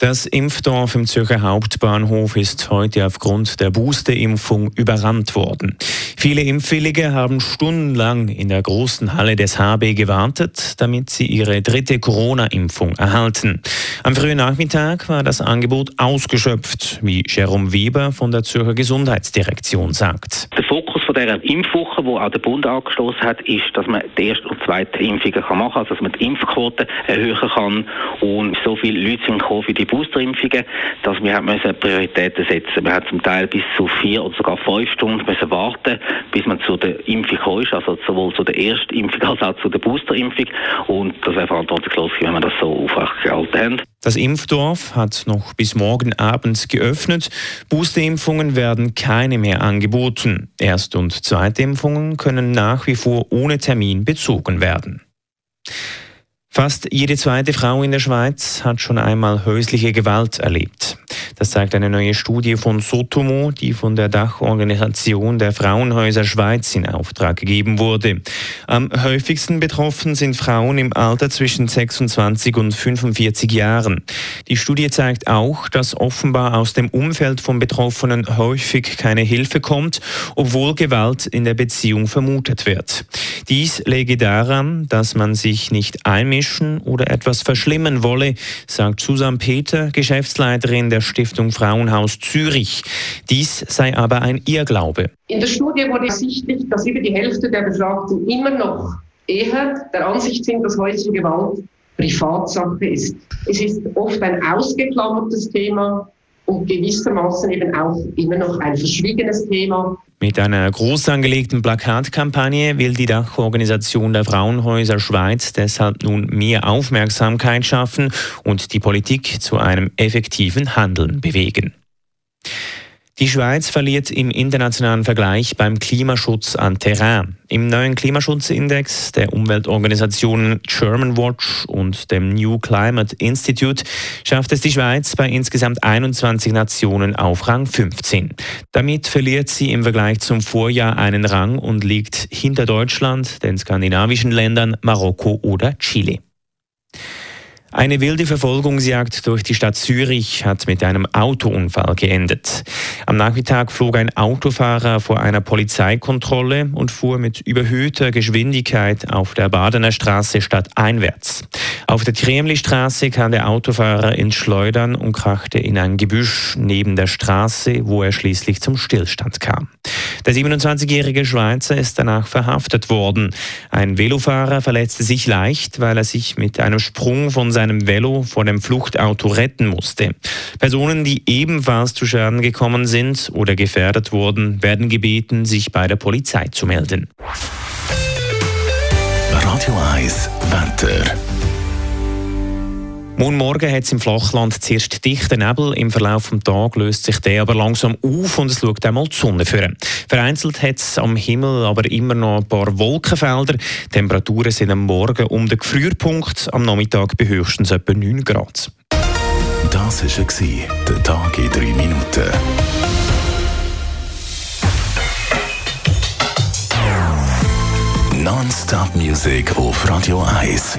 Das Impfdorf im Zürcher Hauptbahnhof ist heute aufgrund der Boosterimpfung überrannt worden. Viele Impfwillige haben stundenlang in der großen Halle des HB gewartet, damit sie ihre dritte Corona-Impfung erhalten. Am frühen Nachmittag war das Angebot ausgeschöpft, wie Jerome Weber von der Zürcher Gesundheitsdirektion sagt. Der Fokus von dieser Impfwoche, wo auch der Bund angestoßen hat, ist, dass man die erste und zweite Impfungen machen kann, also dass man die Impfquote erhöhen kann und so viele Leute sind für die Boosterimpfungen, dass wir müssen Prioritäten setzen. Wir haben zum Teil bis zu vier oder sogar fünf Stunden müssen warten, bis man zu der Impfung kommt, also sowohl zu der Erstimpfung als auch zu der Boosterimpfung. Und das wäre verantwortungslos, wenn wir das so aufrechterhalten haben. Das Impfdorf hat noch bis morgen Abend geöffnet. Boosterimpfungen werden keine mehr angeboten. Erst- und Zweitimpfungen können nach wie vor ohne Termin bezogen werden. Fast jede zweite Frau in der Schweiz hat schon einmal häusliche Gewalt erlebt. Das zeigt eine neue Studie von Sotomo, die von der Dachorganisation der Frauenhäuser Schweiz in Auftrag gegeben wurde. Am häufigsten betroffen sind Frauen im Alter zwischen 26 und 45 Jahren. Die Studie zeigt auch, dass offenbar aus dem Umfeld von Betroffenen häufig keine Hilfe kommt, obwohl Gewalt in der Beziehung vermutet wird. Dies läge daran, dass man sich nicht einmischen oder etwas verschlimmen wolle, sagt Susan Peter, Geschäftsleiterin der Stiftung Frauenhaus Zürich. Dies sei aber ein Irrglaube. In der Studie wurde ersichtlich, dass über die Hälfte der Befragten immer noch eher der Ansicht sind, dass häusliche Gewalt Privatsache ist. Es ist oft ein ausgeklammertes Thema und gewissermaßen eben auch immer noch ein verschwiegenes Thema. Mit einer groß angelegten Plakatkampagne will die Dachorganisation der Frauenhäuser Schweiz deshalb nun mehr Aufmerksamkeit schaffen und die Politik zu einem effektiven Handeln bewegen. Die Schweiz verliert im internationalen Vergleich beim Klimaschutz an Terrain. Im neuen Klimaschutzindex der Umweltorganisationen German Watch und dem New Climate Institute schafft es die Schweiz bei insgesamt 21 Nationen auf Rang 15. Damit verliert sie im Vergleich zum Vorjahr einen Rang und liegt hinter Deutschland, den skandinavischen Ländern, Marokko oder Chile. Eine wilde Verfolgungsjagd durch die Stadt Zürich hat mit einem Autounfall geendet. Am Nachmittag flog ein Autofahrer vor einer Polizeikontrolle und fuhr mit überhöhter Geschwindigkeit auf der Badener Straße stadteinwärts. Auf der Triemli-Straße kam der Autofahrer ins Schleudern und krachte in ein Gebüsch neben der Straße, wo er schließlich zum Stillstand kam. Der 27-jährige Schweizer ist danach verhaftet worden. Ein Velofahrer verletzte sich leicht, weil er sich mit einem Sprung von seinem Velo vor dem Fluchtauto retten musste. Personen, die ebenfalls zu Schaden gekommen sind oder gefährdet wurden, werden gebeten, sich bei der Polizei zu melden. Radio 1 Wetter. Morgen Morgen hat es im Flachland zuerst dichten Nebel. Im Verlauf des Tages löst sich der aber langsam auf und es schaut einmal die Sonne vor. Vereinzelt hat es am Himmel aber immer noch ein paar Wolkenfelder. Die Temperaturen sind am Morgen um den Gefrierpunkt, am Nachmittag bei höchstens etwa 9 Grad. Das war der Tag in 3 Minuten. Non-Stop-Musik auf Radio 1.